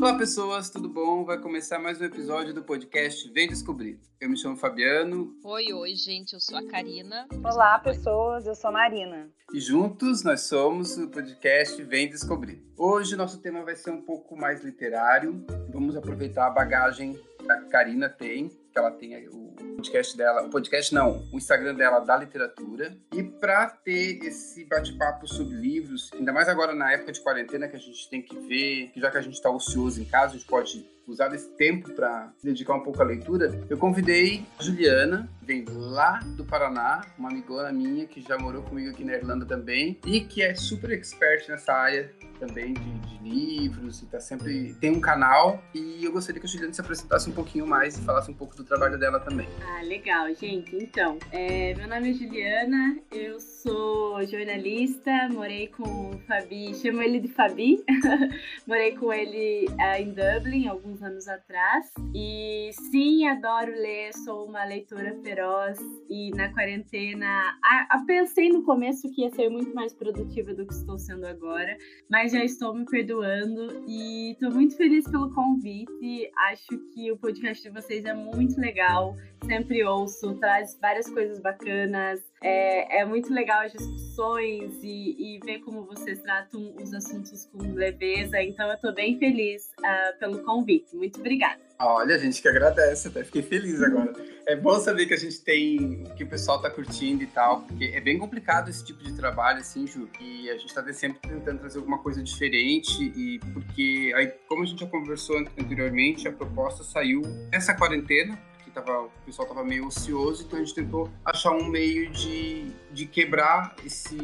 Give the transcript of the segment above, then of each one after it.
Olá, pessoas, tudo bom? Vai começar mais um episódio do podcast Vem Descobrir. Eu me chamo Fabiano. Oi, oi, gente, eu sou a Karina. Olá, pessoas, eu sou a Marina. E juntos nós somos o podcast Vem Descobrir. Hoje nosso tema vai ser um pouco mais literário. Vamos aproveitar a bagagem que a Karina tem, que ela tem o podcast dela, o podcast não, o Instagram dela da literatura. E para ter esse bate-papo sobre livros, ainda mais agora na época de quarentena que a gente tem que ver, que já que a gente está ocioso em casa, a gente pode usar esse tempo para dedicar um pouco à leitura, eu convidei a Juliana, vem lá do Paraná, uma amigona minha que já morou comigo aqui na Irlanda também e que é super expert nessa área também de, de, livros e tá sempre tem um canal e eu gostaria que a Juliana se apresentasse um pouquinho mais e falasse um pouco do trabalho dela também. Ah, legal, gente. Então, é, meu nome é Juliana, eu sou jornalista, morei com o Fabi, chamo ele de Fabi, morei com ele uh, em Dublin alguns anos atrás. E sim, adoro ler, sou uma leitora feroz e na quarentena a, a, pensei no começo que ia ser muito mais produtiva do que estou sendo agora, mas já estou me perdoando e estou muito feliz pelo convite. Acho que o podcast de vocês é muito legal, sempre ouço, traz várias coisas bacanas. É, é muito legal as discussões e, e, ver como vocês tratam os assuntos com leveza. Então, eu estou bem feliz uh, pelo convite. Muito obrigada. Olha, a gente que agradece, até fiquei feliz agora. É bom saber que a gente tem, que o pessoal tá curtindo e tal, porque é bem complicado esse tipo de trabalho, assim, Ju, e a gente tá sempre tentando trazer alguma coisa diferente, e porque aí, como a gente já conversou anteriormente, a proposta saiu nessa quarentena, tava, o pessoal tava meio ocioso, então a gente tentou achar um meio de, de quebrar esse,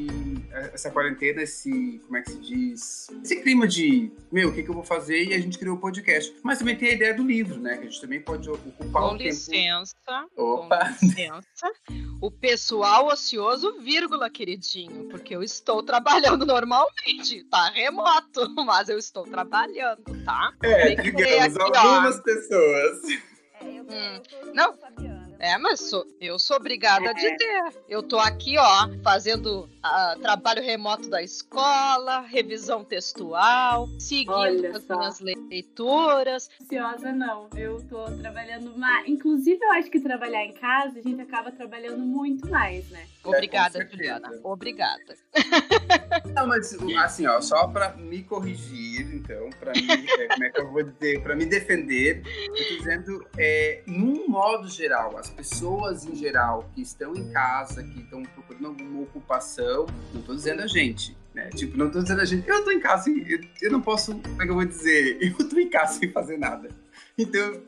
essa quarentena, esse, como é que se diz? Esse clima de, meu, o que, que eu vou fazer? E a gente criou o podcast. Mas também tem a ideia do livro, né? Que a gente também pode ocupar com um licença, tempo... Opa! Com licença. O pessoal ocioso, vírgula, queridinho, porque eu estou trabalhando normalmente, tá remoto, mas eu estou trabalhando, tá? É, digamos, algumas pessoas. É, eu, hum. eu não. É, mas sou, eu sou obrigada é. a dizer. Eu tô aqui, ó, fazendo uh, trabalho remoto da escola, revisão textual, seguindo Olha as minhas leituras. Ansiosa não, eu tô trabalhando mais. Inclusive, eu acho que trabalhar em casa, a gente acaba trabalhando muito mais, né? Obrigada, é, Juliana. Obrigada. Não, mas assim, ó, só para me corrigir, então, para me, é, como é que eu vou dizer, para me defender, eu tô dizendo, é, num modo geral, as pessoas em geral que estão em casa, que estão procurando alguma ocupação, não tô dizendo a gente, né? Tipo, não tô dizendo a gente, eu tô em casa, eu, eu não posso, como é que eu vou dizer, eu tô em casa sem fazer nada. Então,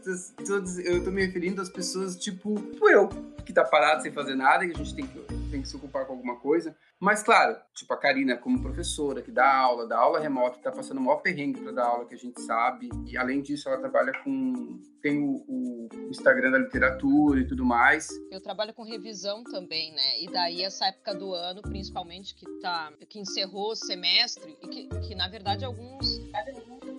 eu tô me referindo às pessoas tipo, tipo eu, que tá parado sem fazer nada e a gente tem que, tem que se ocupar com alguma coisa. Mas, claro, tipo a Karina, como professora, que dá aula, dá aula remota, tá passando o maior perrengue para dar aula, que a gente sabe. E, além disso, ela trabalha com... tem o, o, Instagram da literatura e tudo mais. Eu trabalho com revisão também, né? E daí, essa época do ano, principalmente, que, tá, que encerrou o semestre, e que, que na verdade, alguns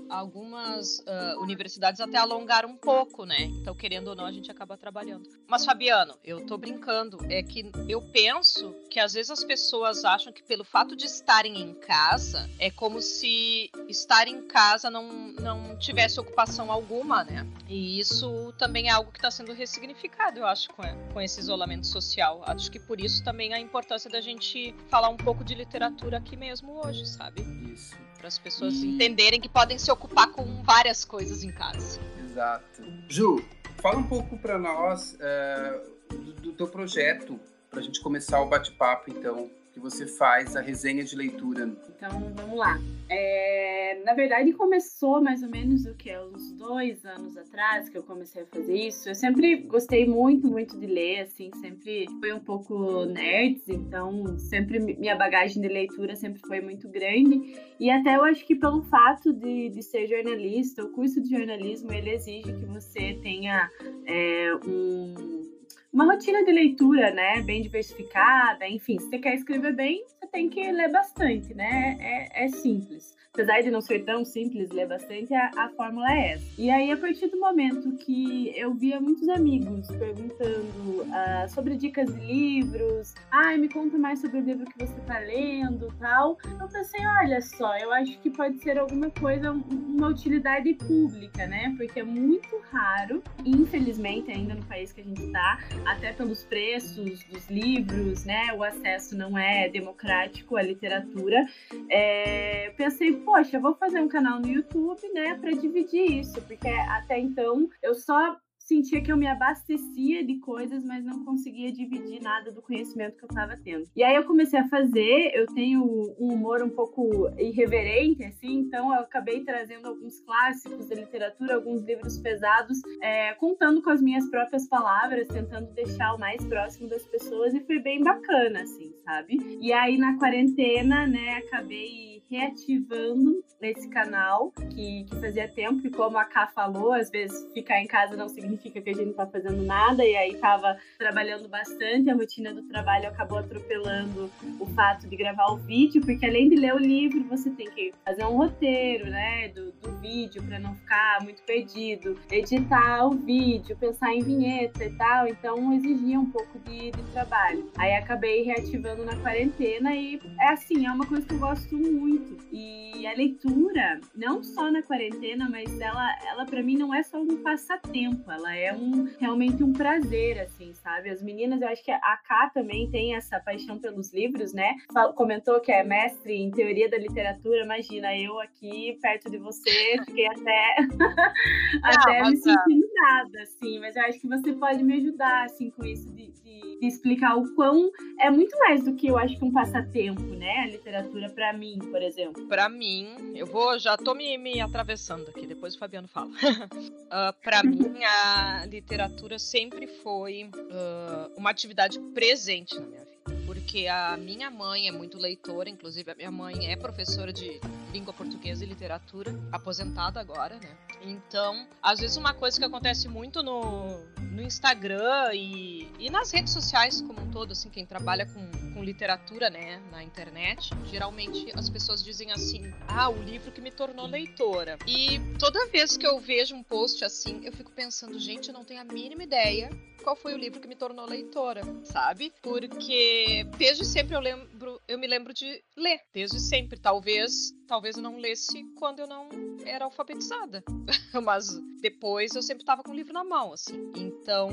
algumas uh, universidades até alongaram um pouco, né? Então, querendo ou não, a gente acaba trabalhando. Mas, Fabiano, eu tô brincando. É que eu penso que às vezes as pessoas acham que pelo fato de estarem em casa, é como se estar em casa não, não tivesse ocupação alguma, né? E isso também é algo que está sendo ressignificado, eu acho, com, com esse isolamento social. Acho que por isso também a importância da gente falar um pouco de literatura aqui mesmo hoje, sabe? Isso para as pessoas e... entenderem que podem se ocupar com várias coisas em casa. Exato. Ju, fala um pouco para nós uh, do, do teu projeto, para a gente começar o bate-papo, então que você faz a resenha de leitura. Então, vamos lá. É, na verdade, começou mais ou menos o que? Uns dois anos atrás que eu comecei a fazer isso. Eu sempre gostei muito, muito de ler, assim, sempre fui um pouco nerd, então sempre minha bagagem de leitura sempre foi muito grande. E até eu acho que pelo fato de, de ser jornalista, o curso de jornalismo, ele exige que você tenha é, um uma rotina de leitura, né? Bem diversificada, enfim, se você quer escrever bem, você tem que ler bastante, né? É, é simples apesar de não ser tão simples ler bastante, a, a fórmula é essa. E aí, a partir do momento que eu via muitos amigos perguntando uh, sobre dicas de livros, ai, me conta mais sobre o livro que você tá lendo tal, eu pensei, olha só, eu acho que pode ser alguma coisa, uma utilidade pública, né? Porque é muito raro, infelizmente, ainda no país que a gente tá, até pelos preços dos livros, né? O acesso não é democrático à literatura. É, pensei, poxa, vou fazer um canal no YouTube, né, para dividir isso, porque até então eu só sentia que eu me abastecia de coisas, mas não conseguia dividir nada do conhecimento que eu estava tendo. E aí eu comecei a fazer, eu tenho um humor um pouco irreverente, assim, então eu acabei trazendo alguns clássicos da literatura, alguns livros pesados, é, contando com as minhas próprias palavras, tentando deixar o mais próximo das pessoas, e foi bem bacana, assim, sabe? E aí na quarentena, né, acabei reativando esse canal que, que fazia tempo, e como a Ká falou, às vezes ficar em casa não significa que a gente não tá fazendo nada, e aí tava trabalhando bastante, a rotina do trabalho acabou atropelando o fato de gravar o vídeo, porque além de ler o livro, você tem que fazer um roteiro, né, do, do vídeo para não ficar muito perdido, editar o vídeo, pensar em vinheta e tal, então exigia um pouco de, de trabalho. Aí acabei reativando na quarentena e é assim, é uma coisa que eu gosto muito muito. E a leitura, não só na quarentena, mas ela, ela para mim não é só um passatempo, ela é um realmente um prazer, assim, sabe? As meninas, eu acho que a Ká também tem essa paixão pelos livros, né? Comentou que é mestre em teoria da literatura, imagina, eu aqui perto de você, fiquei até, até me sentindo nada, assim, mas eu acho que você pode me ajudar, assim, com isso de, de, de explicar o quão é muito mais do que eu acho que um passatempo, né? A literatura para mim, por exemplo exemplo? Para mim, eu vou, já tô me, me atravessando aqui, depois o Fabiano fala. uh, ah, para mim, a literatura sempre foi uh, uma atividade presente na minha vida. Porque a minha mãe é muito leitora, inclusive a minha mãe é professora de língua portuguesa e literatura, aposentada agora, né? Então, às vezes uma coisa que acontece muito no, no Instagram e, e nas redes sociais como um todo, assim, quem trabalha com, com literatura, né, na internet, geralmente as pessoas dizem assim, ah, o livro que me tornou leitora. E toda vez que eu vejo um post assim, eu fico pensando, gente, eu não tenho a mínima ideia qual foi o livro que me tornou leitora, sabe? Porque desde sempre eu lembro, eu me lembro de ler, desde sempre. Talvez, talvez eu não lesse quando eu não era alfabetizada, mas depois eu sempre estava com o livro na mão, assim. Então,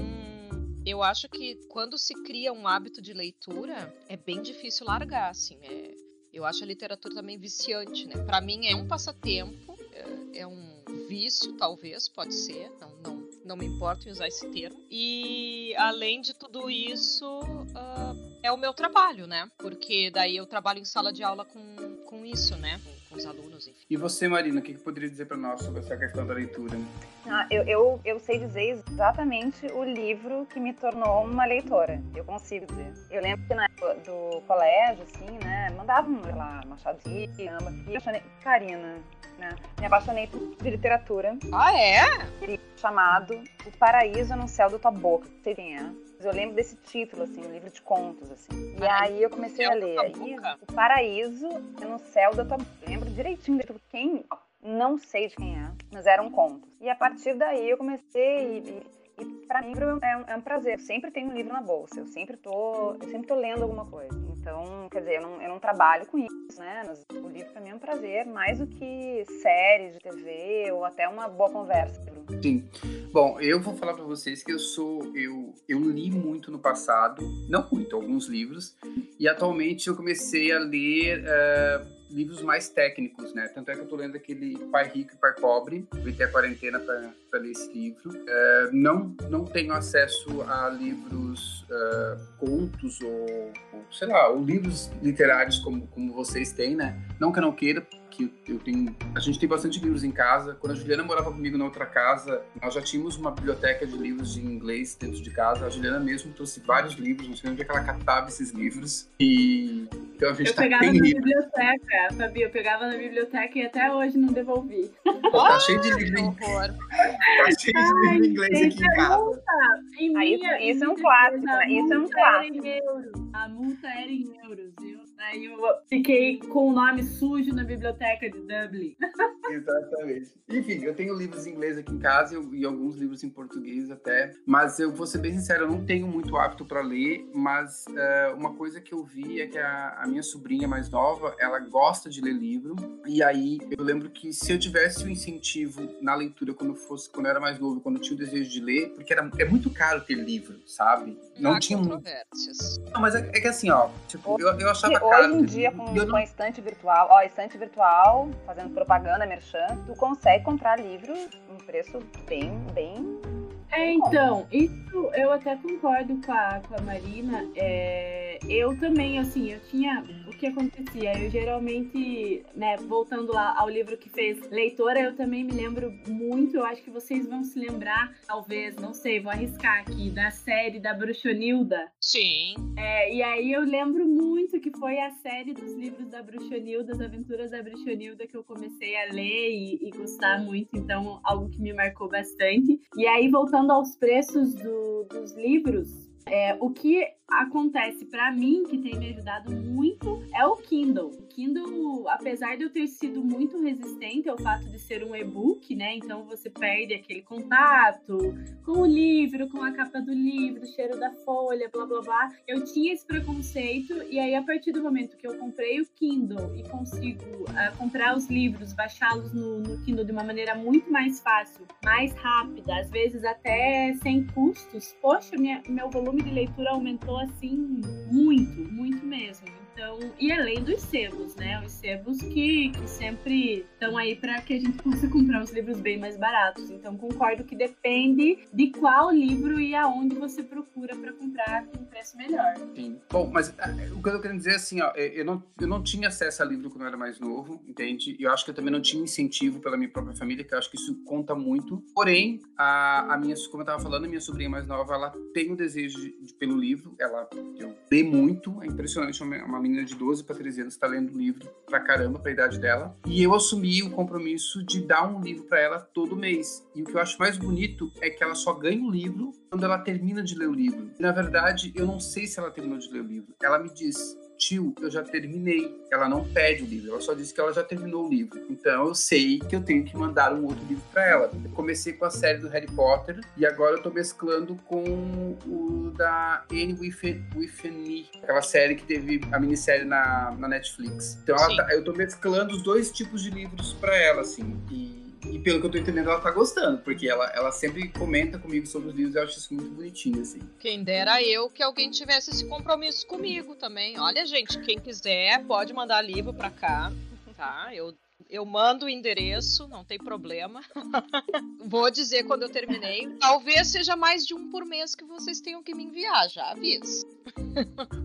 eu acho que quando se cria um hábito de leitura, é bem difícil largar, assim. É, eu acho a literatura também viciante, né? Para mim é um passatempo, é, é um vício, talvez, pode ser, não, não não me importo em usar esse termo. E além de tudo isso, uh, é o meu trabalho, né? Porque daí eu trabalho em sala de aula com, com isso, né? Com, os alunos, enfim. E você, Marina, o que, que poderia dizer para nós sobre essa questão da leitura? Ah, eu, eu, eu sei dizer exatamente o livro que me tornou uma leitora. Eu consigo dizer. Eu lembro que na época do colégio, assim, né? Mandavam, sei lá, Machado de Gama. E eu chamei Karina, né? Me apaixonei por literatura. Ah, é? Chamado O Paraíso no Céu da Tua Boca. Não sei quem é. Eu lembro desse título, assim, um livro de contos, assim. E aí eu comecei a ler. Aí, o Paraíso é no Céu da Tua Boca. Eu lembro direitinho de quem. Não sei de quem é, mas era um conto. E a partir daí eu comecei. E, e para mim é um, é um, prazer. Eu sempre tenho um livro na bolsa. Eu sempre tô, eu sempre tô lendo alguma coisa. Então, quer dizer, eu não, eu não trabalho com isso, né? Mas o livro para mim é um prazer, mais do que séries de TV ou até uma boa conversa. Sim. Bom, eu vou falar para vocês que eu sou, eu, eu li muito no passado, não muito, alguns livros, e atualmente eu comecei a ler uh, livros mais técnicos, né? Tanto é que eu tô lendo aquele Pai Rico e Pai Pobre, ter a quarentena para ler esse livro. Uh, não, não tenho acesso a livros, uh, contos ou, ou, sei lá, ou livros literários como, como vocês têm, né? Não que eu não queira, que eu tenho, a gente tem bastante livros em casa. Quando a Juliana morava comigo na outra casa, nós já tínhamos uma biblioteca de livros em inglês dentro de casa. A Juliana mesmo trouxe vários livros, não sei onde é que ela catava esses livros. E Então a gente eu tá, pegava na biblioteca, Fabi, eu pegava na biblioteca e até hoje não devolvi. tá cheio de livro em Tá cheio de livro em inglês aqui em casa. Em Aí, minha, isso é um clássico, né? Isso é um clássico. A multa era em euros. Eu, aí eu fiquei com o nome sujo na biblioteca de Dublin. Exatamente. Enfim, eu tenho livros em inglês aqui em casa e alguns livros em português até. Mas eu vou ser bem sincero, eu não tenho muito hábito para ler, mas uh, uma coisa que eu vi é que a, a, minha sobrinha mais nova, ela gosta de ler livro. E aí eu lembro que se eu tivesse o um incentivo na leitura quando eu fosse, quando eu era mais novo, quando eu tinha o desejo de ler, porque era, é muito caro ter livro, sabe? Não Há tinha muito. Não, mas é, é, que assim, ó, tipo, eu, eu achava hoje em dia, com, não... com a estante virtual, ó, estante virtual, fazendo propaganda, merchan, tu consegue comprar livros um preço bem, bem é, então, isso eu até concordo com a, com a Marina. É, eu também, assim, eu tinha. O que acontecia? Eu geralmente, né, voltando lá ao livro que fez Leitora, eu também me lembro muito, eu acho que vocês vão se lembrar, talvez, não sei, vou arriscar aqui, da série da Bruxonilda. Sim. É, e aí eu lembro muito que foi a série dos livros da Bruxonilda, as aventuras da Bruxonilda, que eu comecei a ler e, e gostar muito, então algo que me marcou bastante. E aí, voltando voltando aos preços do, dos livros, é, o que acontece para mim, que tem me ajudado muito, é o Kindle. O Kindle, apesar de eu ter sido muito resistente ao fato de ser um e-book, né? Então você perde aquele contato com o livro, com a capa do livro, o cheiro da folha, blá blá blá. Eu tinha esse preconceito e aí a partir do momento que eu comprei o Kindle e consigo uh, comprar os livros, baixá-los no, no Kindle de uma maneira muito mais fácil, mais rápida, às vezes até sem custos, poxa, minha, meu volume de leitura aumentou assim muito, muito mesmo. Então, e além dos sebos, né? Os sebos que, que sempre estão aí para que a gente possa comprar os livros bem mais baratos. Então, concordo que depende de qual livro e aonde você procura para comprar com preço melhor. Sim. Bom, mas ah, o que eu tô querendo dizer é assim, ó, é, eu não, eu não tinha acesso a livro quando eu era mais novo, entende? E eu acho que eu também não tinha incentivo pela minha própria família, que eu acho que isso conta muito. Porém, a, a minha, como eu tava falando, a minha sobrinha mais nova, ela tem o desejo de, de, pelo livro, ela lê muito, é impressionante, uma, uma menina de 12 para 13 anos está lendo livro pra caramba pra idade dela. E eu assumi o compromisso de dar um livro para ela todo mês. E o que eu acho mais bonito é que ela só ganha o livro quando ela termina de ler o livro. E, na verdade, eu não sei se ela terminou de ler o livro. Ela me diz: tio, eu já terminei. Ela não pede o livro, ela só disse que ela já terminou o livro. Então eu sei que eu tenho que mandar um outro livro para ela. Eu comecei com a série do Harry Potter e agora eu tô mesclando com o da Anne Me, aquela série que teve a minissérie na, na Netflix. Então tá, eu tô mesclando os dois tipos de livros para ela, assim. E e pelo que eu tô entendendo, ela tá gostando, porque ela, ela sempre comenta comigo sobre os livros e eu acho isso muito bonitinho, assim. Quem dera eu que alguém tivesse esse compromisso comigo também. Olha, gente, quem quiser pode mandar livro pra cá, tá? Eu eu mando o endereço, não tem problema. Vou dizer quando eu terminei. Talvez seja mais de um por mês que vocês tenham que me enviar, já aviso.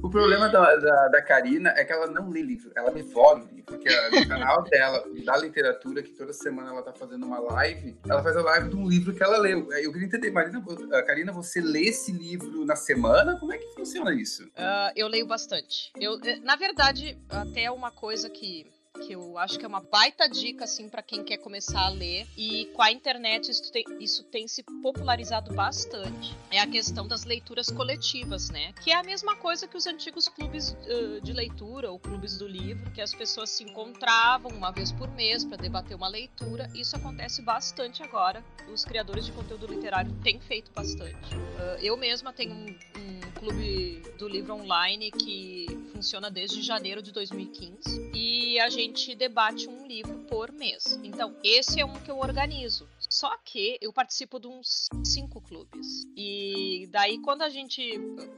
O problema da, da, da Karina é que ela não lê livro, ela devora o livro. Porque no canal dela, da literatura, que toda semana ela tá fazendo uma live, ela faz a live de um livro que ela leu. Eu queria entender, Marina, Karina, você lê esse livro na semana? Como é que funciona isso? Uh, eu leio bastante. Eu, eh, na verdade, até uma coisa que que eu acho que é uma baita dica assim para quem quer começar a ler e com a internet isso tem, isso tem se popularizado bastante. É a questão das leituras coletivas, né? Que é a mesma coisa que os antigos clubes uh, de leitura ou clubes do livro, que as pessoas se encontravam uma vez por mês para debater uma leitura. Isso acontece bastante agora. Os criadores de conteúdo literário têm feito bastante. Uh, eu mesma tenho um, um clube do livro online que funciona desde janeiro de 2015 e a gente debate um livro por mês. Então, esse é um que eu organizo. Só que eu participo de uns cinco clubes. E daí, quando a gente.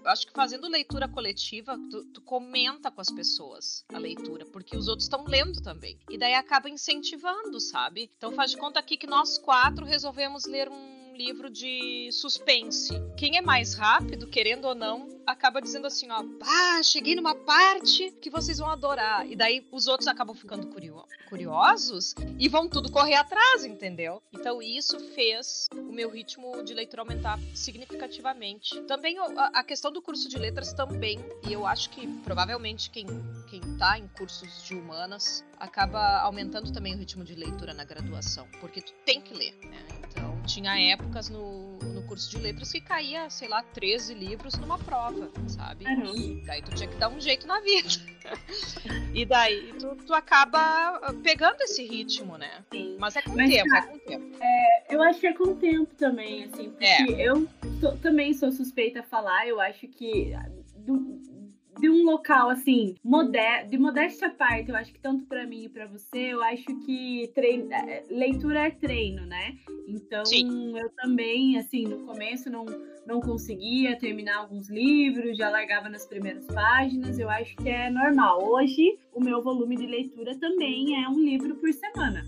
Acho que fazendo leitura coletiva, tu, tu comenta com as pessoas a leitura, porque os outros estão lendo também. E daí acaba incentivando, sabe? Então faz de conta aqui que nós quatro resolvemos ler um livro de suspense. Quem é mais rápido, querendo ou não, acaba dizendo assim, ó, ah, cheguei numa parte que vocês vão adorar. E daí os outros acabam ficando curio curiosos e vão tudo correr atrás, entendeu? Então isso fez o meu ritmo de leitura aumentar significativamente. Também a, questão do curso de letras também, e eu acho que provavelmente quem, quem tá em cursos de humanas acaba aumentando também o ritmo de leitura na graduação, porque tu tem que ler, né? Então, tinha épocas no, no curso de letras que caía, sei lá, 13 livros numa prova, sabe? E daí tu tinha que dar um jeito na vida. e daí tu, tu acaba pegando esse ritmo, né? Sim. Mas é com o tempo, tá, é com tempo. É, eu acho que é com o tempo também, assim, porque é. eu também sou suspeita a falar, eu acho que do, de um local assim, moder de modéstia à parte, eu acho que tanto para mim e para você, eu acho que treino, é, leitura é treino, né? Então, Sim. eu também, assim, no começo não não conseguia terminar alguns livros, já largava nas primeiras páginas, eu acho que é normal. Hoje, o meu volume de leitura também é um livro por semana.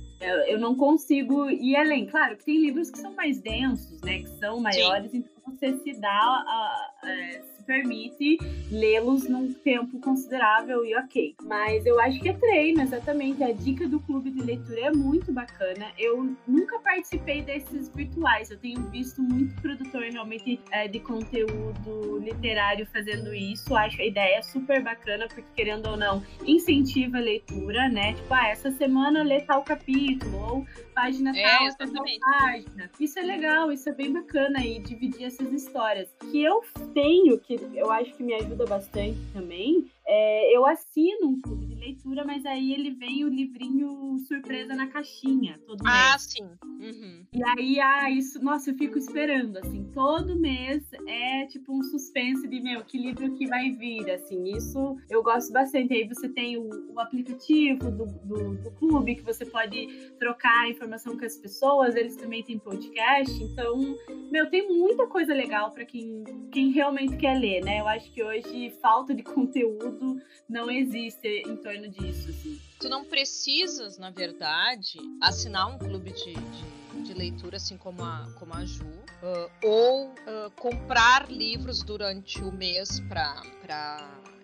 Eu não consigo ir além. Claro que tem livros que são mais densos, né? Que são maiores, Sim. então você se dá a, a, permite lê-los num tempo considerável e ok. Mas eu acho que é treino, exatamente. A dica do clube de leitura é muito bacana. Eu nunca participei desses virtuais. Eu tenho visto muito produtor realmente é, de conteúdo literário fazendo isso. Acho a ideia super bacana, porque querendo ou não, incentiva a leitura, né? Tipo, ah, essa semana lê tal capítulo, ou página é, tal, tal página. Isso é legal, isso é bem bacana aí, dividir essas histórias. Que eu tenho, que eu acho que me ajuda bastante também, é, eu assino um clube de leitura, mas aí ele vem o livrinho surpresa na caixinha todo ah, mês. Ah, sim. Uhum. E aí, ah, isso, nossa, eu fico esperando, assim, todo mês é tipo um suspense de, meu, que livro que vai vir, assim, isso eu gosto bastante. Aí você tem o, o aplicativo do, do, do, clube, que você pode trocar informação com as pessoas, eles também têm podcast, então, meu, tem muita coisa legal para quem, quem realmente quer ler, né? Eu acho que hoje falta de conteúdo não existe em torno disso. Assim. Tu não precisas, na verdade, assinar um clube de, de, de leitura, assim como a, como a Ju, uh, ou uh, comprar livros durante o mês para,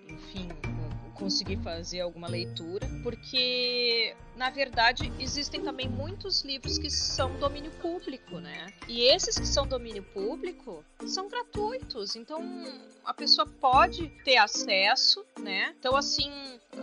enfim, conseguir fazer alguma leitura, porque na verdade existem também muitos livros que são domínio público, né? E esses que são domínio público são gratuitos, então a pessoa pode ter acesso, né? Então assim,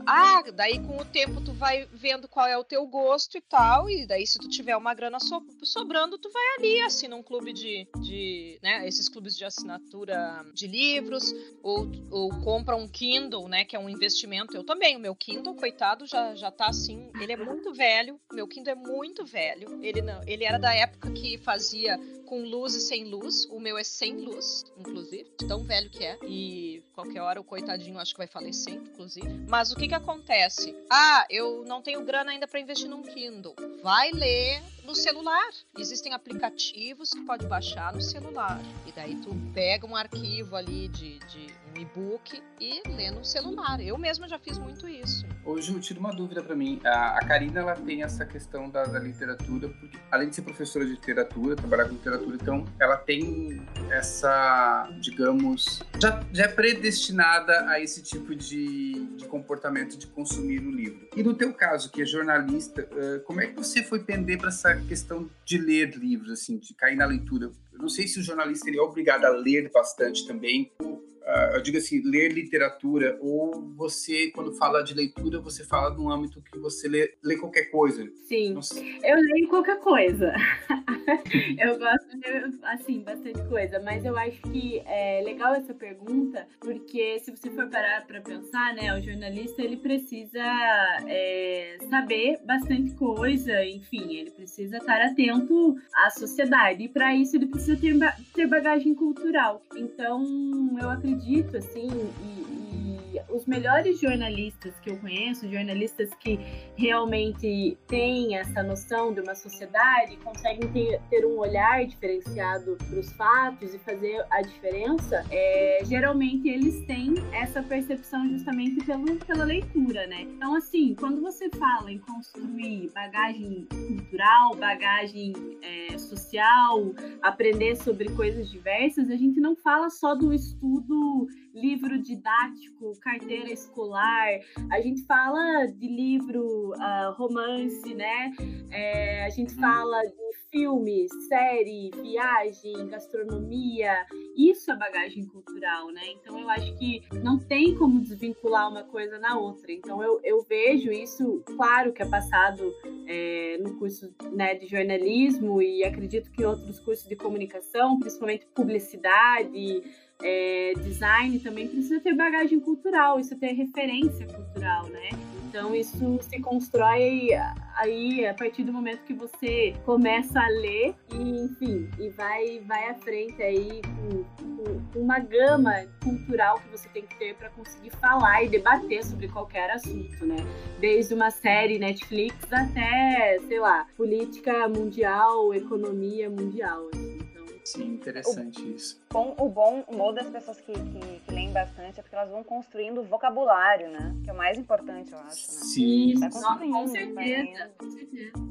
ah, daí com o tempo tu vai vendo qual é o teu gosto e tal, e daí se tu tiver uma grana so sobrando, tu vai ali, assina um clube de, de né, esses clubes de assinatura de livros, ou, ou compra um Kindle, né, que é um investimento. Eu também, o meu Kindle, coitado, já, já tá assim, ele é muito velho, meu Kindle é muito velho, ele não, ele era da época que fazia com luz e sem luz, o meu é sem luz, inclusive, tão velho que é, e qualquer hora o coitadinho acho que vai falecer, inclusive. Mas o que que acontece? Ah, eu não tenho grana ainda para investir num Kindle. Vai ler no celular. Existem aplicativos que pode baixar no celular. E daí tu pega um arquivo ali de, de um e-book e lê no celular. Eu mesma já fiz muito isso. Hoje eu tiro uma dúvida para mim. A, a Karina ela tem essa questão da, da, literatura, porque além de ser professora de literatura, trabalhar com literatura, então ela tem essa, digamos, já, já é predestinada a esse tipo de, de comportamento de consumir o livro. E no teu caso, que é jornalista, como é que você foi pender para essa questão de ler livros, assim, de cair na leitura. Eu não sei se o jornalista ele é obrigado a ler bastante também, uh, eu digo assim, ler literatura, ou você, quando fala de leitura, você fala num âmbito que você lê, lê qualquer coisa. Sim, eu leio qualquer coisa. eu gosto de assim, bastante coisa, mas eu acho que é legal essa pergunta, porque se você for parar para pensar, né, o jornalista, ele precisa é, saber bastante coisa, enfim, ele precisa estar atento à sociedade, e para isso ele precisa ter, ter bagagem cultural. Então, eu acredito, assim, e, os melhores jornalistas que eu conheço, jornalistas que realmente têm essa noção de uma sociedade, conseguem ter, ter um olhar diferenciado para os fatos e fazer a diferença, é, geralmente eles têm essa percepção justamente pelo, pela leitura, né? Então, assim, quando você fala em construir bagagem cultural, bagagem é, social, aprender sobre coisas diversas, a gente não fala só do estudo livro didático, carteira escolar, a gente fala de livro uh, romance, né? É, a gente fala de filme, série, viagem, gastronomia. Isso é bagagem cultural, né? Então eu acho que não tem como desvincular uma coisa na outra. Então eu, eu vejo isso, claro que é passado é, no curso né, de jornalismo e acredito que em outros cursos de comunicação, principalmente publicidade é, design também precisa ter bagagem cultural, isso ter referência cultural, né? Então isso se constrói aí a partir do momento que você começa a ler e enfim e vai vai à frente aí com, com uma gama cultural que você tem que ter para conseguir falar e debater sobre qualquer assunto, né? Desde uma série Netflix até sei lá política mundial, economia mundial. Assim. Sim, interessante o, isso. Bom, o bom humor das pessoas que, que, que, leem bastante é porque elas vão construindo vocabulário, né? Que é o mais importante, eu acho. Né? Sim. Tá construindo, com certeza.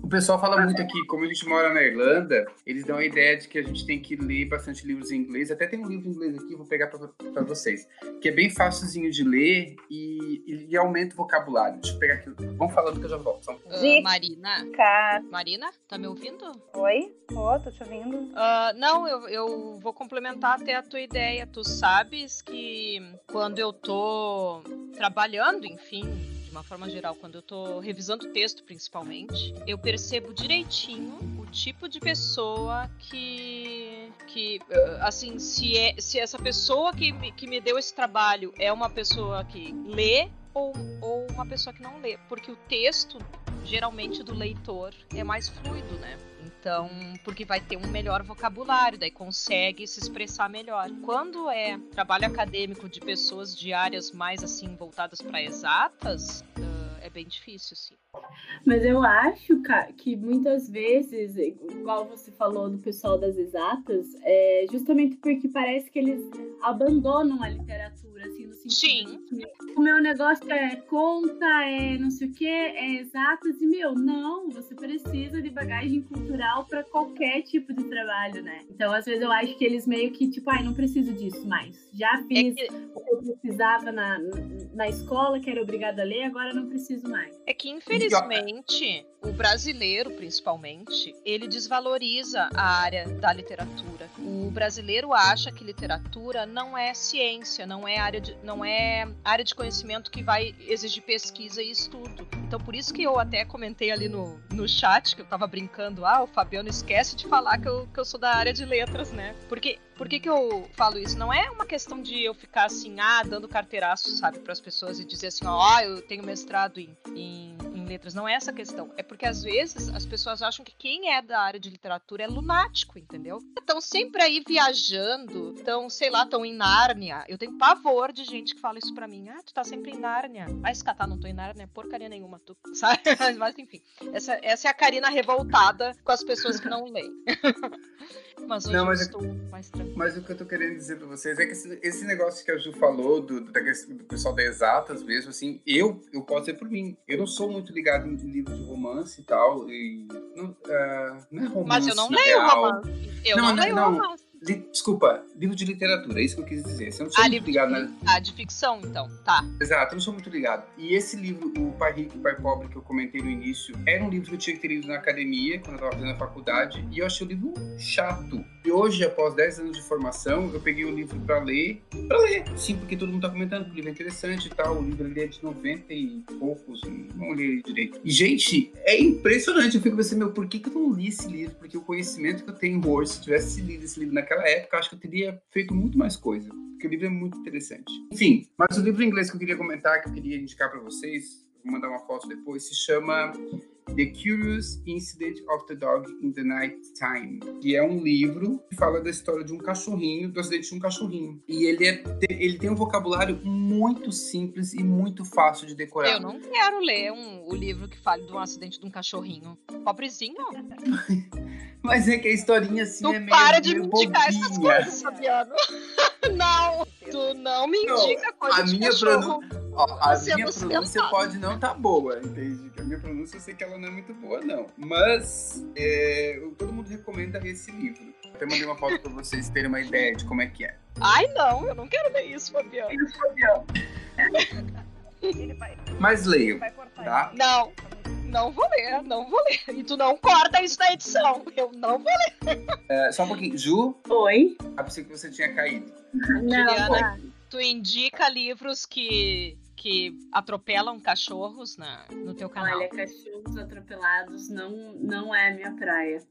O pessoal fala muito aqui, como a gente mora na Irlanda, eles dão a ideia de que a gente tem que ler bastante livros em inglês. Até tem um livro em inglês aqui, vou pegar para vocês. Que é bem facilzinho de ler e, e, aumenta o vocabulário. Deixa eu pegar aqui. Vamos falando que eu já volto. Uh, Marina? Car... Marina, tá me ouvindo? Oi? Ô, tô te ouvindo. Uh, não, eu, eu vou complementar até a tua ideia. Tu sabes que quando eu tô trabalhando, enfim, uma forma geral, quando eu tô revisando o texto principalmente, eu percebo direitinho o tipo de pessoa que. que assim, se, é, se essa pessoa que me, que me deu esse trabalho é uma pessoa que lê ou, ou uma pessoa que não lê. Porque o texto, geralmente, do leitor é mais fluido, né? Então, porque vai ter um melhor vocabulário, daí consegue se expressar melhor. Quando é trabalho acadêmico de pessoas de áreas mais assim voltadas para exatas, bem difícil, sim. Mas eu acho que muitas vezes, igual você falou do pessoal das exatas, é justamente porque parece que eles abandonam a literatura, assim, no sentido Sim. o meu negócio é conta, é não sei o que, é exatas, e meu, não, você precisa de bagagem cultural para qualquer tipo de trabalho, né? Então, às vezes eu acho que eles meio que, tipo, ai, não preciso disso mais. Já fiz é que... o que eu precisava na, na escola, que era obrigada a ler, agora não preciso mais. É que, infelizmente, Infelizmente, o brasileiro, principalmente, ele desvaloriza a área da literatura. O brasileiro acha que literatura não é ciência, não é área de, não é área de conhecimento que vai exigir pesquisa e estudo. Então, por isso que eu até comentei ali no, no chat, que eu tava brincando, ah, o Fabiano esquece de falar que eu, que eu sou da área de letras, né? Porque por que, que eu falo isso? Não é uma questão de eu ficar assim, ah, dando carteiraço, sabe, para as pessoas e dizer assim, ó, oh, eu tenho mestrado em, em letras, não é essa a questão. É porque às vezes as pessoas acham que quem é da área de literatura é lunático, entendeu? Estão sempre aí viajando, estão, sei lá, estão em Nárnia. Eu tenho pavor de gente que fala isso pra mim. Ah, tu tá sempre em Nárnia. Vai escatar, não tô em Nárnia, porcaria nenhuma, tu, sabe? Mas enfim, essa, essa é a Karina revoltada com as pessoas que não leem. Mas hoje não, mas eu estou mais tranquilo. Mas o que eu tô querendo dizer pra vocês é que esse, esse negócio que a Ju falou, do, do, do pessoal da exatas mesmo, assim, eu, eu posso dizer por mim, eu não sou muito ligado em livros de romance e tal, e não, uh, não é romance Mas eu não leio real. romance. Eu não, não leio não, romance. Desculpa, livro de literatura, é isso que eu quis dizer. Você não sou ah, muito ligado de, na. Ah, de ficção, então, tá. Exato, eu não sou muito ligado. E esse livro, O Pai Rico e o Pai Pobre, que eu comentei no início, era um livro que eu tinha que ter lido na academia, quando eu estava fazendo a faculdade, e eu achei o livro chato. E hoje, após 10 anos de formação, eu peguei o livro para ler, para ler, sim, porque todo mundo tá comentando que o livro é interessante e tal. O livro ali é de 90 e poucos, não olhei direito. E, gente, é impressionante. Eu fico pensando, meu, por que, que eu não li esse livro? Porque o conhecimento que eu tenho hoje, se eu tivesse lido esse livro naquela naquela época, acho que eu teria feito muito mais coisa, porque o livro é muito interessante. Enfim, mas o livro em inglês que eu queria comentar, que eu queria indicar para vocês, vou mandar uma foto depois, se chama The Curious Incident of the Dog in the Night Time, que é um livro que fala da história de um cachorrinho, do acidente de um cachorrinho. E ele, é, ele tem um vocabulário muito simples e muito fácil de decorar. Eu não quero ler um, o livro que fale de um acidente de um cachorrinho. Pobrezinho. Mas é que a historinha assim tu é meio para de me indicar essas coisas, Fabiano. não, tu não me indica coisa a minha cachorro. Ó, a Você é minha pronúncia pode não estar boa, entende? Que A minha pronúncia eu sei que ela não é muito boa, não. Mas é, todo mundo recomenda esse livro. Até mandei uma foto pra vocês terem uma ideia de como é que é. Ai, não, eu não quero ler isso, Fabiano. Ele vai, Mas cortar tá? Não. Não vou ler, não vou ler. E tu não corta isso na edição. Eu não vou ler. É, só um pouquinho. Ju, Oi? pensei que você tinha caído. Não, Juliana, tu indica livros que, que atropelam cachorros na, no teu canal. olha, cachorros atropelados não, não é minha praia.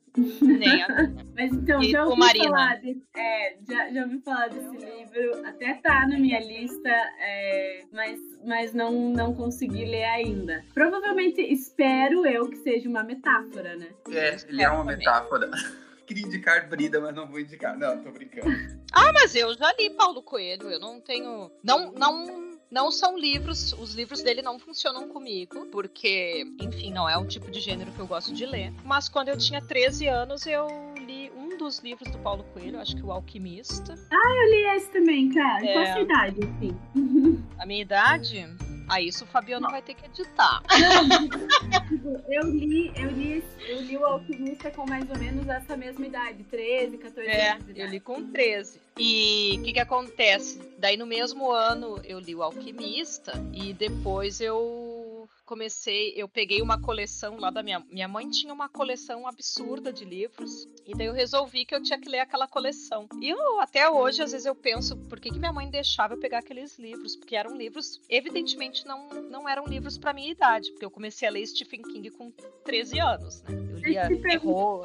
Nem a minha. Mas então, E já ouvi Marina? falar desse, é, já, já ouvi falar desse livro, até tá na minha lista, é, mas, mas não, não consegui ler ainda. Provavelmente espero eu que seja uma metáfora, né? É, ele é uma metáfora. Queria indicar Brida, mas não vou indicar. Não, tô brincando. Ah, mas eu já li Paulo Coelho. Eu não tenho. Não, não, não são livros. Os livros dele não funcionam comigo, porque, enfim, não é um tipo de gênero que eu gosto de ler. Mas quando eu tinha 13 anos, eu li um dos livros do Paulo Coelho, acho que O Alquimista. Eu li esse também, cara. É. Qual a sua idade, assim? A minha idade. Ah, isso o Fabiano vai ter que editar. Tipo, Eu li, eu li, eu li o Alquimista com mais ou menos essa mesma idade, 13, 14 É, anos eu li com 13. E o que que acontece? Daí no mesmo ano eu li O Alquimista e depois eu comecei, eu peguei uma coleção lá da minha, minha mãe tinha uma coleção absurda de livros e daí eu resolvi que eu tinha que ler aquela coleção. E eu até hoje às vezes eu penso, por que que minha mãe deixava eu pegar aqueles livros? Porque eram livros, evidentemente não não eram livros para minha idade, porque eu comecei a ler Stephen King com 13 anos, né? Eu lia terror.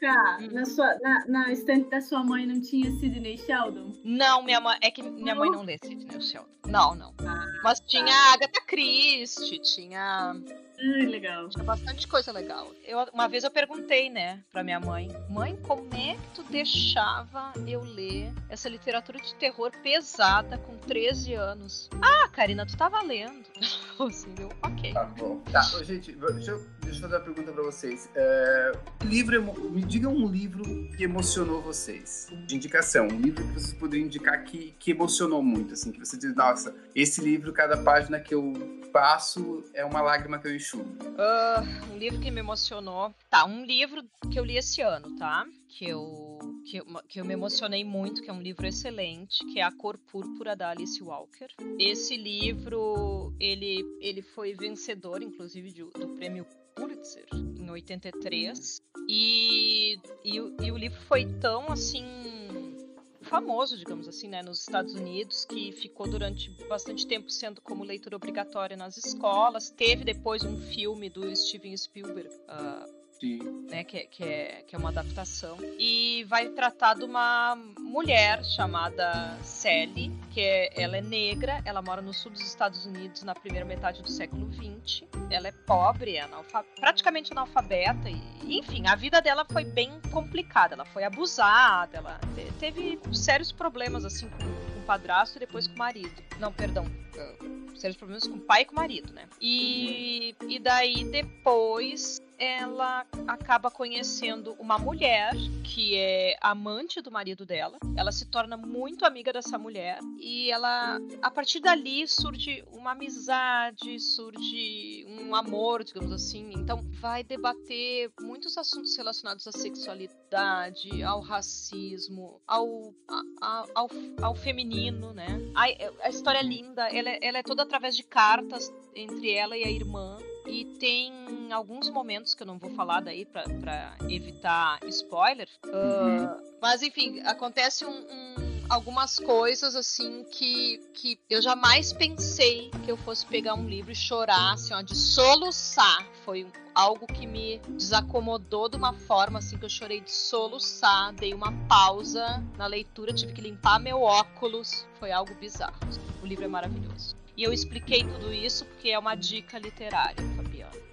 Cá, Hum. na, sua, na, na estante da sua mãe não tinha Sidney Sheldon? Não, minha mãe. É que minha mãe não lê Sidney Sheldon. Não, não. Mas tinha a Agatha Christie, tinha, Ai, legal. tinha bastante coisa legal. Eu, uma vez eu perguntei, né, pra minha mãe: Mãe, como é que tu deixava eu ler essa literatura de terror pesada com 13 anos? Ah, Karina, tu tava lendo. assim, eu, ok. Tá bom. Tá, gente, deixa eu, deixa eu fazer uma pergunta pra vocês. É, livro, me diga um livro que emocionou vocês. De indicação, um livro que vocês poderiam indicar que, que emocionou muito, assim, que você diz, nossa, esse livro, cada página que eu passo é uma lágrima que eu enxugo. Ah, um livro que me emocionou. Tá, um livro que eu li esse ano, tá? Que eu, que, eu, que eu me emocionei muito, que é um livro excelente, que é A Cor Púrpura da Alice Walker. Esse livro, ele, ele foi vencedor, inclusive, de- do prêmio Pulitzer em 83. E, e, o- e o livro foi tão, assim, famoso, digamos assim, né, nos Estados Unidos, que ficou durante bastante tempo sendo como leitura obrigatória nas escolas. Teve depois um filme do Steven Spielberg, Sim. né, que, é- que, é, que é uma adaptação. E vai tratar de uma mulher chamada Sally, que é, ela é negra, ela mora no sul dos Estados Unidos na primeira metade do século XX. Ela é pobre, é analfa- praticamente analfabeta, e, enfim, a vida dela foi bem complicada. Ela foi abusada, ela te- teve sérios problemas assim com, com o padrasto e depois com o marido. Não, perdão. Sérios problemas com o pai e com o marido, né? E, e daí depois ela acaba conhecendo uma mulher que é amante do marido dela. Ela se torna muito amiga dessa mulher e ela, a partir dali, surge uma amizade, surge um amor, digamos assim. Então, vai debater muitos assuntos relacionados à sexualidade, ao racismo, ao, a- ao, ao feminino, né? A, a história é linda, ela, é- ela é toda através de cartas entre ela e a irmã. E tem alguns momentos que eu não vou falar daí pra, pra evitar spoiler. Ah, mas enfim, acontece um, um- algumas coisas assim que, que eu jamais pensei que eu fosse pegar um livro e chorar, assim, ó, de soluçar. Foi algo que me desacomodou de uma forma assim que eu chorei de soluçar, dei uma pausa na leitura, tive que limpar meu óculos. Foi algo bizarro. O livro é maravilhoso. E eu expliquei tudo isso porque é uma dica literária.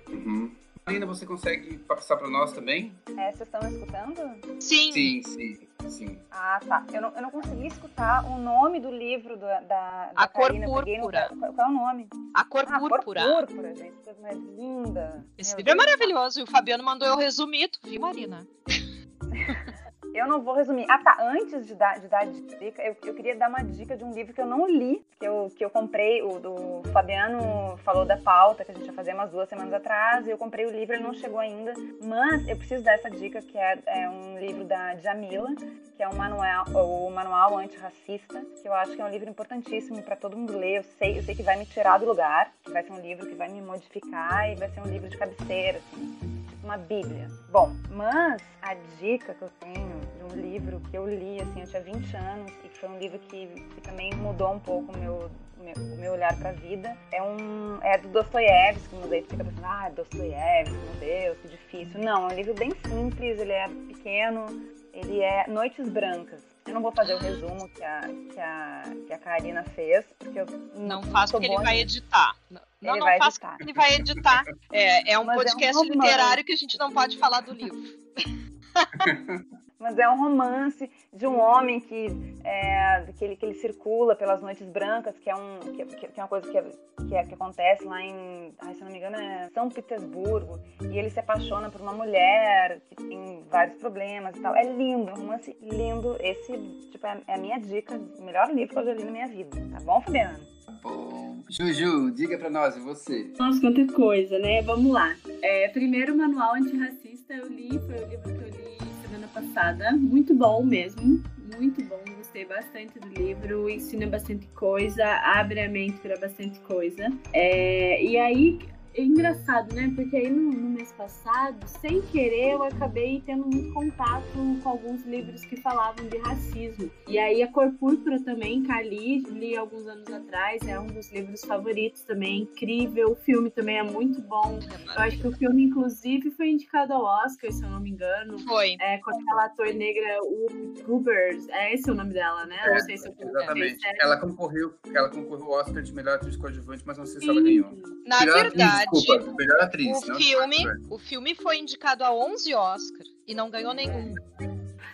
Uhum. Marina, você consegue passar para nós também? É, vocês estão escutando? Sim. Sim, sim, sim. Ah, tá. Eu não, eu não consegui escutar o nome do livro da, da, A da Cor Karina. Peguei no- Púrpura. Qual, é o nome? A cor Ah, púrpura. Cor Púrpura, gente. Coisa mais linda. Esse Meu livro é Deus. maravilhoso. E o Fabiano mandou eu resumir, tu viu, Marina? Eu não vou resumir. Ah, tá. Antes de dar, de dar dica, eu, eu queria dar uma dica de um livro que eu não li, que eu, que eu comprei. O do Fabiano falou da pauta, que a gente ia fazer umas duas semanas atrás, e eu comprei o livro, ele não chegou ainda. Mas eu preciso dar essa dica, que é, é um livro da Jamila, que é um manual, o Manual Antirracista, que eu acho que é um livro importantíssimo para todo mundo ler. Eu sei, eu sei que vai me tirar do lugar, que vai ser um livro que vai me modificar e vai ser um livro de cabeceira, assim tipo uma bíblia. Bom, mas a dica que eu tenho um livro que eu li, assim, eu tinha 20 anos e que foi um livro que, que também mudou um pouco o meu, meu, o meu olhar para a vida, é um é do Dostoiévski, mas aí tu fica pensando, ah, Dostoiévski, meu Deus, que difícil. Não, é um livro bem simples, ele é pequeno, ele é Noites Brancas. Eu não vou fazer o resumo que a, que a, que a Karina fez, porque eu Não faço sou porque ele vai editar. Não, Ele não vai faço editar. ele vai editar. É, é um Mas é um podcast literário que a gente não pode falar do livro. Mas é um romance de um homem que, é, que, ele, que ele circula pelas noites brancas, que é, um, que, que- é uma coisa que, que, é- que acontece lá em, ai, se não me engano, é São Petersburgo. E ele se apaixona por uma mulher que tem vários problemas e tal. É lindo, é um romance lindo. Esse tipo, é, é a minha dica, o melhor livro que eu já li na minha vida. Tá bom, Fabiano? Bom, Juju, diga para nós, e você? Nossa, quanta coisa, né? Vamos lá. É, primeiro, o Manual Antirracista eu li, foi o livro que eu li semana passada. Muito bom mesmo, muito bom. Gostei bastante do livro, ensina bastante coisa, abre a mente para bastante coisa. É, e aí, é engraçado, né? Porque aí no, no mês passado, sem querer, eu acabei tendo muito contato com alguns livros que falavam de racismo. E aí a Cor Púrpura também, Cali, li alguns anos atrás, é um dos livros favoritos também, incrível. O filme também é muito bom. Eu acho que o filme, inclusive, foi indicado ao Oscar, se eu não me engano. Foi. É, com aquela ator negra, Whoopi Goobers. É esse o nome dela, né? não sei se eu Exatamente. sei se Ela concorreu, ela concorreu ao Oscar de melhor atriz coadjuvante, mas não sei se ela ganhou. Na melhor verdade, atriz, desculpa, melhor atriz. o filme, Oscar. o filme foi indicado a 11 Oscars e não ganhou nenhum.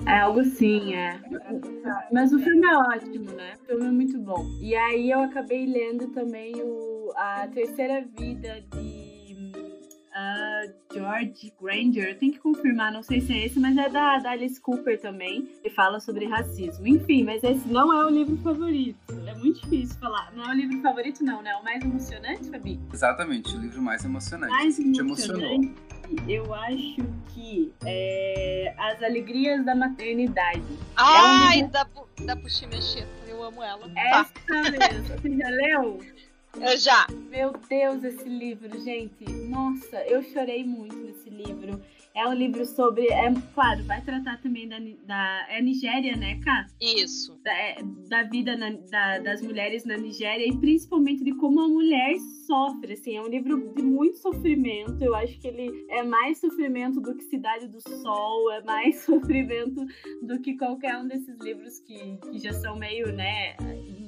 É algo assim, é. Mas o filme é ótimo, né? O filme é muito bom. E aí eu acabei lendo também o, a terceira vida de ah, George Granger. Tem que confirmar, não sei se é esse, mas é da, da Alice Cooper também. Que fala sobre racismo. Enfim, mas esse não é o livro favorito. É muito difícil falar. Não é o livro favorito, não, né? É o mais emocionante, Fabi? Exatamente, o livro mais emocionante. mais Te emocionou. emocionante, eu acho que é As Alegrias da Maternidade. Ai, livro- da, Pu- da Puximecheta, eu amo ela. Tá, Essa mesmo. Você já leu? eu já. Meu Deus, esse livro, gente. Nossa, eu chorei muito nesse livro. É um livro sobre. É, claro, vai tratar também da, da é Nigéria, né, Cá? Isso. Da, é, da vida na- da- das mulheres na Nigéria e principalmente de como a mulher sofre. Assim, é um livro de muito sofrimento. Eu acho que ele é mais sofrimento do que Cidade do Sol, é mais sofrimento do que qualquer um desses livros que, que já são meio, né,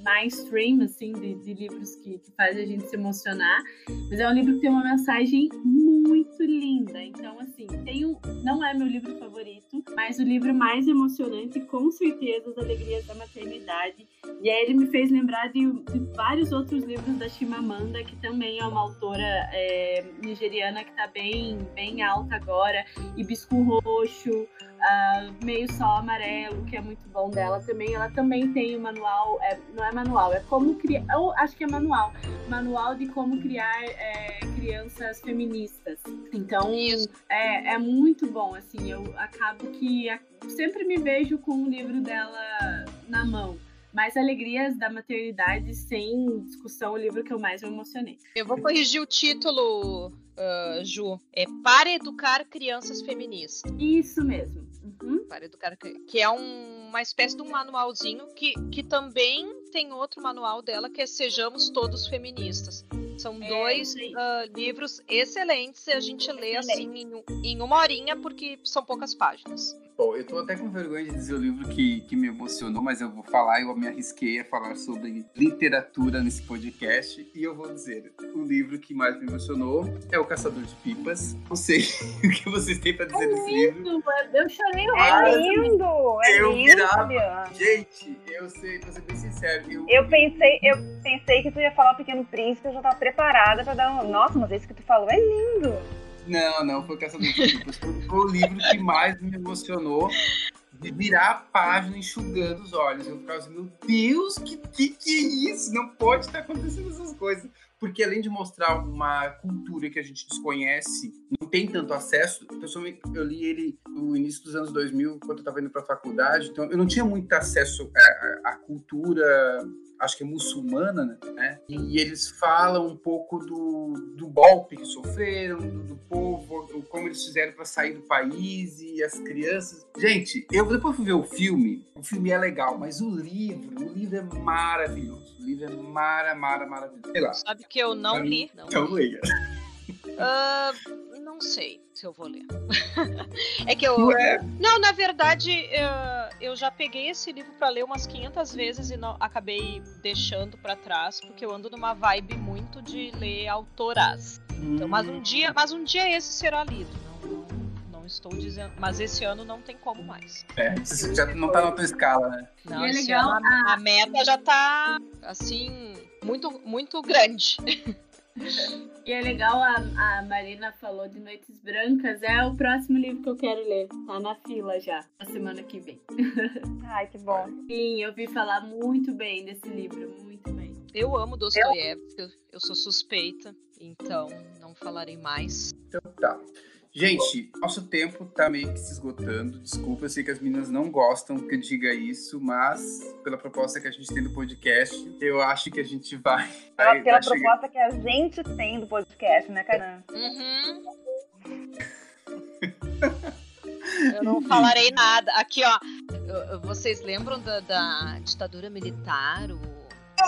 mainstream, assim, de, de livros que, que fazem a gente se emocionar. Mas é um livro que tem uma mensagem muito linda. Então, assim, um, não é meu livro favorito, mas o livro mais emocionante, com certeza, As Alegrias da Maternidade. E aí ele me fez lembrar de, de vários outros livros da Chimamanda, que também é uma autora é, nigeriana que está bem, bem alta agora. Hibisco Roxo, ah, Meio Sol Amarelo, que é muito bom dela também. Ela também tem o manual, é, não é manual, é como criar, eu acho que é manual, manual de como criar é, crianças feministas. Então, Isso. é, é muito bom, assim, eu acabo que sempre me vejo com o livro dela na mão. Mas Alegrias da Maternidade, sem discussão, o livro que eu mais me emocionei. Eu vou corrigir o título, ah, Ju. É Para Educar Crianças Feministas. Isso mesmo. Uhum. Para Educar Que é um- uma espécie de um manualzinho que, que também tem outro manual dela que é Sejamos Todos Feministas. São É, dois ah, livros excelentes e a gente lê assim em, um- em uma horinha porque são poucas páginas. Bom, eu tô até com vergonha de dizer o livro que, que me emocionou, mas eu vou falar, eu me arrisquei a falar sobre literatura nesse podcast, e eu vou dizer, o livro que mais me emocionou é O Caçador de Pipas. Não sei o que vocês têm pra dizer é desse lindo, livro. Eu chorei É lindo! É eu lindo, virava- Fabiana. Gente, eu sei, pra ser bem sincero, eu, Eu pensei, eu pensei que tu ia falar o Pequeno Príncipe, eu já tava preparada pra dar um. Nossa, mas esse que tu falou é lindo! Não, não, foi Caçador de. Foi, o livro que mais me emocionou de virar a página enxugando os olhos. Eu ficava assim, meu Deus, que, que que é isso? Não pode estar acontecendo essas coisas. Porque além de mostrar uma cultura que a gente desconhece, não tem tanto acesso. Eu li ele no início dos anos 2000, quando eu estava indo para a faculdade, então eu não tinha muito acesso à- à cultura, acho que é muçulmana, né? E eles falam um pouco do, do golpe que sofreram, do, do povo, o- como eles fizeram para sair do país e as crianças. Gente, eu depois fui ver o filme, o filme é legal, mas o livro, o livro é maravilhoso. O livro é mara, mara, maravilhoso. Sei lá. Sabe que eu não li. Não Então li. leia. Não sei se eu vou ler. é que eu. Ué, Não, na verdade, eh, eu já peguei esse livro pra ler umas 500 vezes e não, acabei deixando pra trás, porque eu ando numa vibe muito de ler autoras. Então, mas um dia, mas um dia esse será lido. Não, não, estou dizendo. Mas esse ano não tem como mais. É, você já não tá na tua escala, né? Não, é esse legal ano a, a meta já tá assim muito muito grande. E é legal, a, a Marina falou de Noites Brancas, é o próximo livro que eu quero ler. Tá na fila já, na semana que vem. Ai, que bom. Sim, eu vi falar muito bem desse livro, muito bem. Eu amo Dostoiévski, eu, eu sou suspeita, então não falarei mais. Então tá. Gente, nosso tempo tá meio que se esgotando. Desculpa, eu sei que as meninas não gostam que eu diga isso, mas pela proposta que a gente tem do podcast, eu acho que a gente vai. Pela, vai- pela vai chegar- proposta que a gente tem do podcast, né, Caran? Uhum. Eu não falarei nada. Aqui, ó. Vocês lembram da, da ditadura militar? O,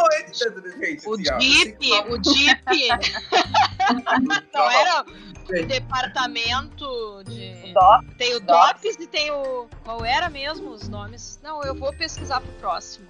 O assim, DIP? eu O DIP? que- Não era o departamento de. Tem o Dops. E tem o. Qual era mesmo os nomes? Não, eu vou pesquisar pro próximo.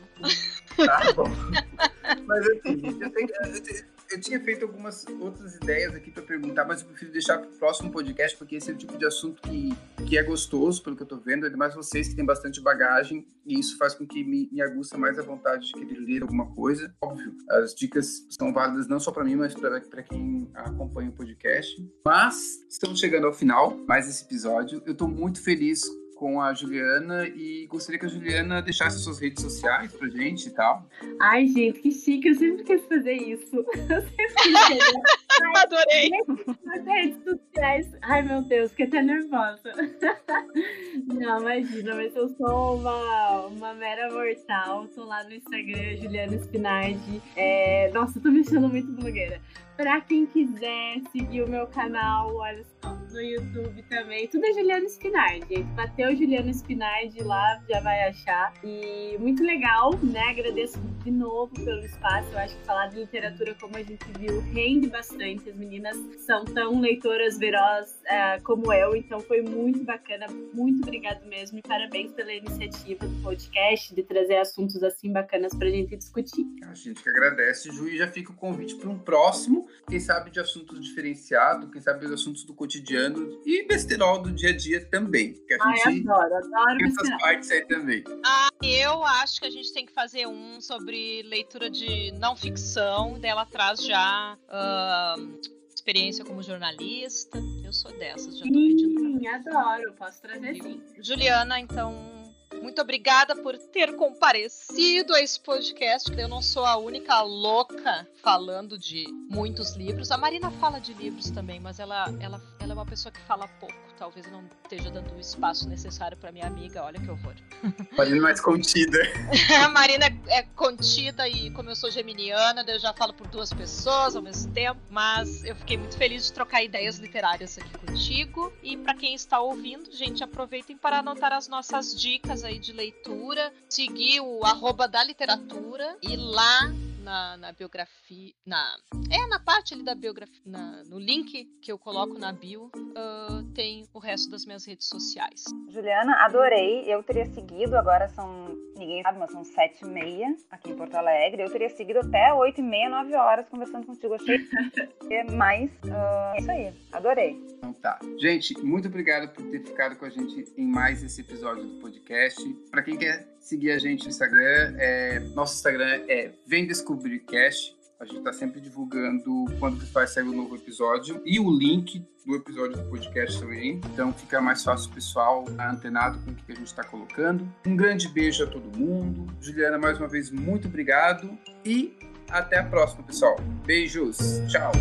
Tá bom. Mas assim, eu, tenho- tenho- eu tinha feito algumas outras ideias aqui pra perguntar, mas eu prefiro deixar pro próximo podcast, porque esse é o tipo de assunto que, que é gostoso, pelo que eu tô vendo, ainda mais vocês que têm bastante bagagem, e isso faz com que me, me aguça mais a vontade de querer ler alguma coisa. Óbvio, as dicas são válidas não só pra mim, mas pra quem acompanha o podcast. Mas estamos chegando ao final, mais esse episódio. Eu tô muito feliz com a Juliana e gostaria que a Juliana deixasse suas redes sociais pra gente e tal. Ai, gente, que chique, eu sempre quis fazer isso. Eu sempre quis fazer Adorei! nas redes sociais. Ai, meu Deus, fiquei até nervosa. Não, imagina, mas eu sou uma, mortal. Tô lá no Instagram, Juliana Spinardi. É, nossa, tô me achando muito blogueira. Pra quem quiser seguir o meu canal, olha só, no YouTube também. Tudo é Juliana Spinardi. Bateu Juliana Spinardi lá, já vai achar. E muito legal, né? Agradeço de novo pelo espaço. Eu acho que falar de literatura, como a gente viu, rende bastante. As meninas são tão leitoras veroz eh, como eu, então foi muito bacana. Muito obrigado mesmo e parabéns pela iniciativa do podcast de trazer assuntos assim bacanas pra gente discutir. A gente que agradece, Ju, e já fica o convite para um próximo, quem sabe de assuntos diferenciados, quem sabe de assuntos do cotidiano e besterol do dia a dia também. Que a Ai, gente adoro, adoro tem essas partes aí também. Ah, eu acho que a gente tem que fazer um sobre leitura de não ficção, dela traz já ah, experiência como jornalista. Eu sou dessas, já tô pedindo. Sim, adoro, posso trazer sim. Juliana, então, muito obrigada por ter comparecido a esse podcast, eu não sou a única louca falando de muitos livros. A Marina fala de livros também, mas ela, ela, ela é uma pessoa que fala pouco. Talvez eu não esteja dando o espaço necessário para minha amiga. Olha que horror. Marina mais contida. A Marina é contida e como eu sou geminiana, eu já falo por duas pessoas ao mesmo tempo, mas eu fiquei muito feliz de trocar ideias literárias aqui contigo. E para quem está ouvindo, gente, aproveitem para anotar as nossas dicas aí de leitura, seguir o arroba da literatura e lá na, na biografia, na é na parte ali da biografia, na- no link que eu coloco na bio, ah, tem o resto das minhas redes sociais. Juliana, adorei. Eu teria seguido, agora são, ninguém sabe, mas são sete e meia aqui em Porto Alegre. Eu teria seguido até oito e meia, nove horas conversando contigo. Achei é mais. Uh, é isso aí, adorei. Então tá. Gente, muito obrigado por ter ficado com a gente em mais esse episódio do podcast. Para quem quer seguir a gente no Instagram, é, nosso Instagram é Vem Descobrir Cast. A gente está sempre divulgando quando que vai sair o um novo episódio e o link do episódio do podcast também. Então fica mais fácil o pessoal antenado com o que a gente está colocando. Um grande beijo a todo mundo. Juliana, mais uma vez, muito obrigado e até a próxima, pessoal. Beijos. Tchau.